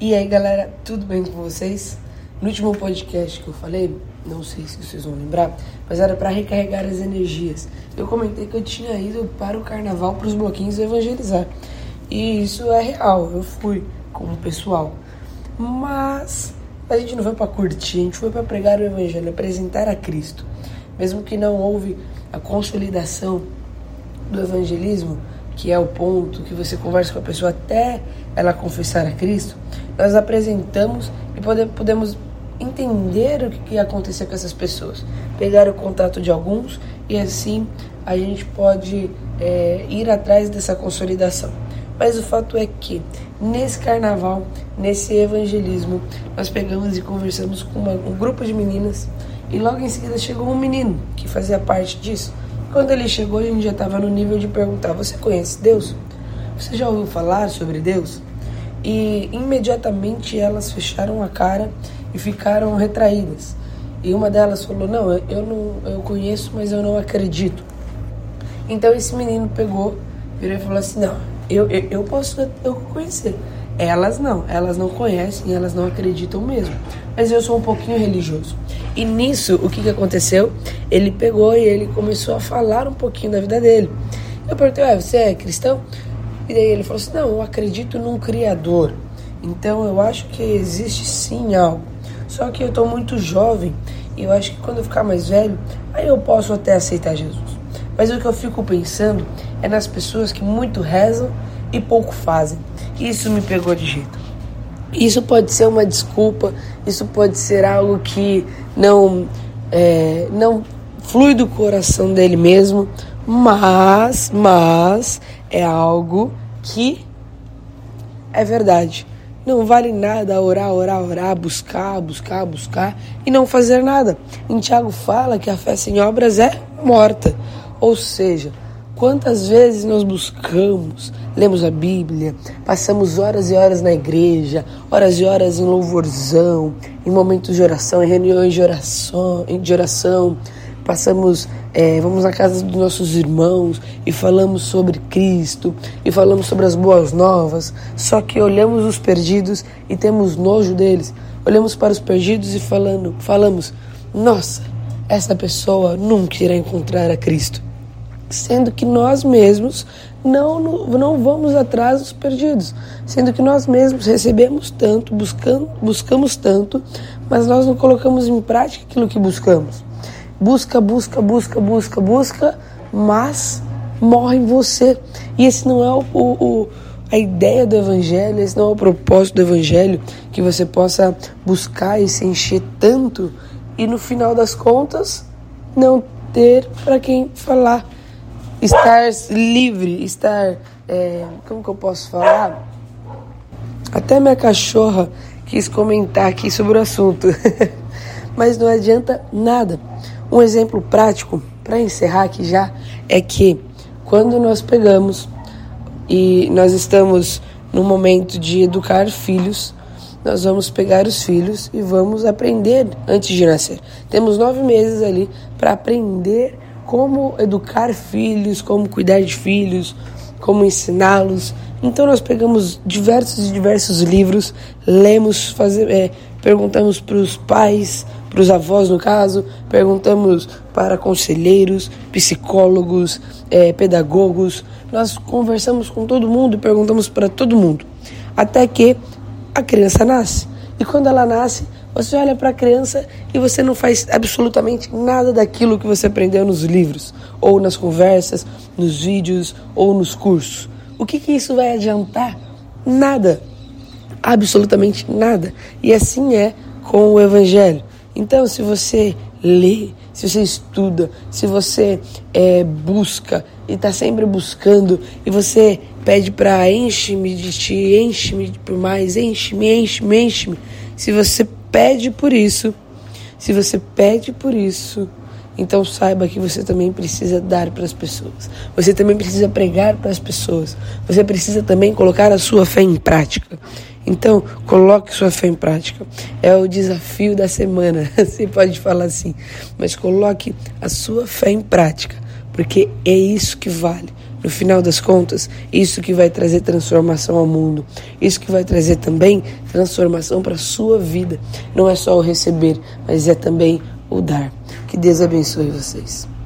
E aí galera, tudo bem com vocês? No último podcast que eu falei, não sei se vocês vão lembrar, mas era para recarregar as energias. Eu comentei que eu tinha ido para o carnaval, para os bloquinhos evangelizar. E isso é real, eu fui com o pessoal. Mas a gente não foi para curtir, a gente foi para pregar o evangelho, apresentar a Cristo. Mesmo que não houve a consolidação do evangelismo, que é o ponto que você conversa com a pessoa até ela confessar a Cristo, nós apresentamos e podemos entender o que ia acontecer com essas pessoas, pegar o contato de alguns e assim a gente pode é, ir atrás dessa consolidação. Mas o fato é que nesse carnaval, nesse evangelismo, nós pegamos e conversamos com uma, um grupo de meninas e logo em seguida chegou um menino que fazia parte disso. Quando ele chegou, a gente já estava no nível de perguntar: Você conhece Deus? Você já ouviu falar sobre Deus? E imediatamente elas fecharam a cara e ficaram retraídas. E uma delas falou: Não, eu não eu conheço, mas eu não acredito. Então esse menino pegou, virou e falou assim: Não, eu, eu, eu posso eu conhecer. Elas não, elas não conhecem, elas não acreditam mesmo. Mas eu sou um pouquinho religioso. E nisso, o que, que aconteceu? Ele pegou e ele começou a falar um pouquinho da vida dele. Eu perguntei, ah, você é cristão? E daí ele falou assim, não, eu acredito num Criador. Então eu acho que existe sim algo. Só que eu estou muito jovem e eu acho que quando eu ficar mais velho, aí eu posso até aceitar Jesus. Mas o que eu fico pensando é nas pessoas que muito rezam e pouco fazem. Isso me pegou de jeito. Isso pode ser uma desculpa, isso pode ser algo que não, é, não flui do coração dele mesmo, mas, mas é algo que é verdade. Não vale nada orar, orar, orar, buscar, buscar, buscar e não fazer nada. Em Tiago fala que a fé sem obras é morta. Ou seja, Quantas vezes nós buscamos, lemos a Bíblia, passamos horas e horas na igreja, horas e horas em louvorzão, em momentos de oração, em reuniões de oração, de oração. Passamos, é, vamos na casa dos nossos irmãos e falamos sobre Cristo e falamos sobre as boas novas, só que olhamos os perdidos e temos nojo deles. Olhamos para os perdidos e falando, falamos, nossa, essa pessoa nunca irá encontrar a Cristo sendo que nós mesmos não, não vamos atrás dos perdidos, sendo que nós mesmos recebemos tanto, buscando, buscamos tanto, mas nós não colocamos em prática aquilo que buscamos. Busca, busca, busca, busca, busca, mas morre em você. E esse não é o, o, a ideia do Evangelho, esse não é o propósito do Evangelho, que você possa buscar e se encher tanto e no final das contas não ter para quem falar estar livre, estar. É, como que eu posso falar? Até minha cachorra quis comentar aqui sobre o assunto. Mas não adianta nada. Um exemplo prático, para encerrar aqui já, é que quando nós pegamos e nós estamos no momento de educar filhos, nós vamos pegar os filhos e vamos aprender antes de nascer. Temos nove meses ali para aprender como educar filhos, como cuidar de filhos, como ensiná-los. Então nós pegamos diversos e diversos livros, lemos, fazer, é, perguntamos para os pais, para os avós no caso, perguntamos para conselheiros, psicólogos, é, pedagogos. Nós conversamos com todo mundo perguntamos para todo mundo, até que a criança nasce. E quando ela nasce, você olha para a criança e você não faz absolutamente nada daquilo que você aprendeu nos livros, ou nas conversas, nos vídeos, ou nos cursos. O que, que isso vai adiantar? Nada. Absolutamente nada. E assim é com o Evangelho. Então, se você lê, se você estuda, se você é, busca e está sempre buscando, e você pede para enche-me de ti, enche-me por mais, enche-me, enche-me, enche-me. Se você pede por isso, se você pede por isso, então saiba que você também precisa dar para as pessoas. Você também precisa pregar para as pessoas. Você precisa também colocar a sua fé em prática. Então, coloque sua fé em prática. É o desafio da semana. Você pode falar assim, mas coloque a sua fé em prática, porque é isso que vale. No final das contas, isso que vai trazer transformação ao mundo, isso que vai trazer também transformação para a sua vida. Não é só o receber, mas é também o dar. Que Deus abençoe vocês.